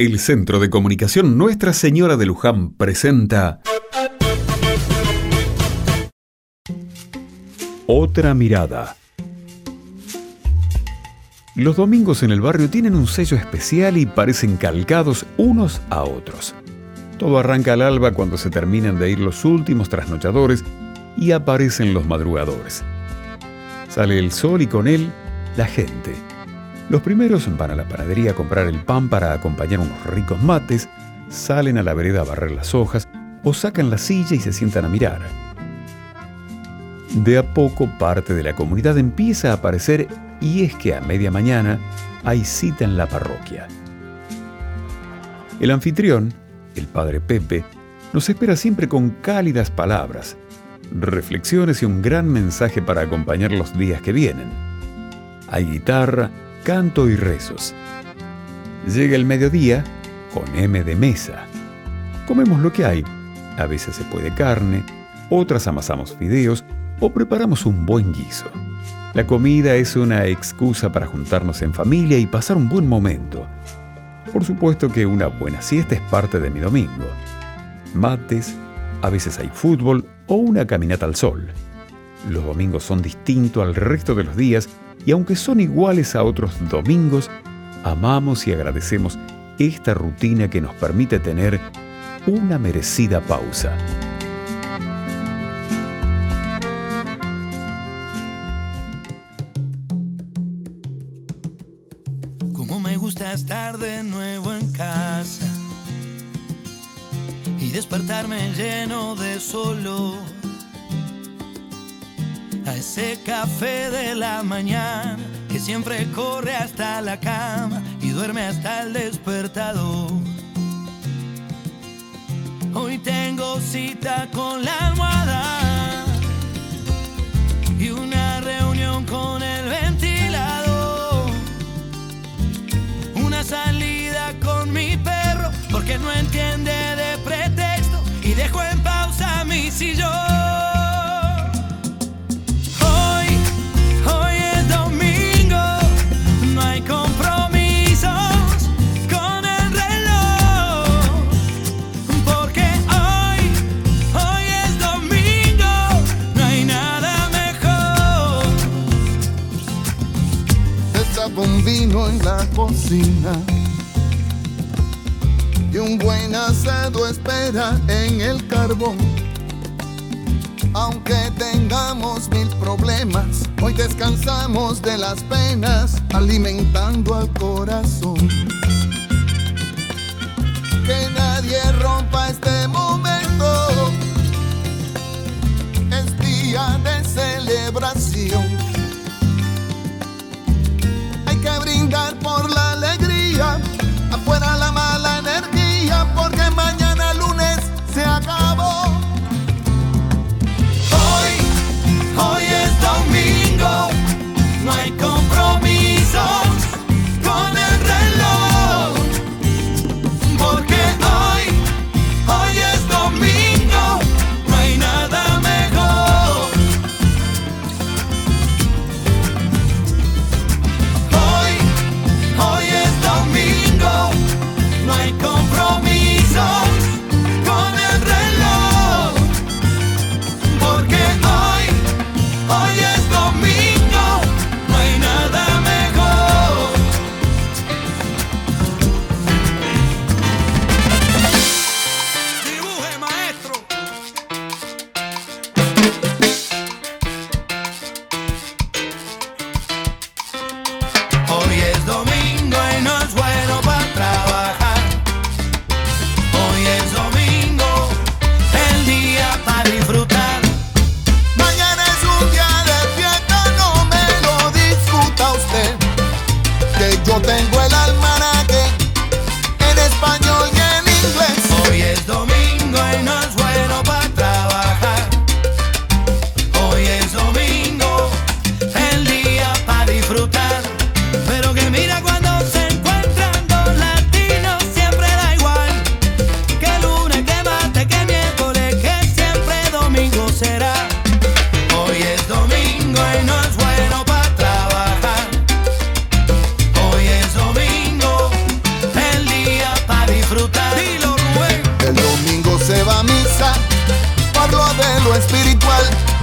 El Centro de Comunicación Nuestra Señora de Luján presenta Otra mirada. Los domingos en el barrio tienen un sello especial y parecen calcados unos a otros. Todo arranca al alba cuando se terminan de ir los últimos trasnochadores y aparecen los madrugadores. Sale el sol y con él la gente los primeros van a la panadería a comprar el pan para acompañar unos ricos mates, salen a la vereda a barrer las hojas o sacan la silla y se sientan a mirar. De a poco parte de la comunidad empieza a aparecer y es que a media mañana hay cita en la parroquia. El anfitrión, el padre Pepe, nos espera siempre con cálidas palabras, reflexiones y un gran mensaje para acompañar los días que vienen. Hay guitarra, canto y rezos. Llega el mediodía con M de mesa. Comemos lo que hay. A veces se puede carne, otras amasamos fideos o preparamos un buen guiso. La comida es una excusa para juntarnos en familia y pasar un buen momento. Por supuesto que una buena siesta es parte de mi domingo. Mates, a veces hay fútbol o una caminata al sol. Los domingos son distintos al resto de los días y aunque son iguales a otros domingos, amamos y agradecemos esta rutina que nos permite tener una merecida pausa. Como me gusta estar de nuevo en casa y despertarme lleno de solo a ese café de la mañana que siempre corre hasta la cama y duerme hasta el despertador. Hoy tengo cita con la almohada y una reunión con el ventilador. Una salida con mi perro porque no entiende de pretexto y dejo en pausa mi sillón. Vino en la cocina. Y un buen asado espera en el carbón. Aunque tengamos mil problemas, hoy descansamos de las penas, alimentando al corazón. Que nadie rompa este momento. Es día de celebración espiritual.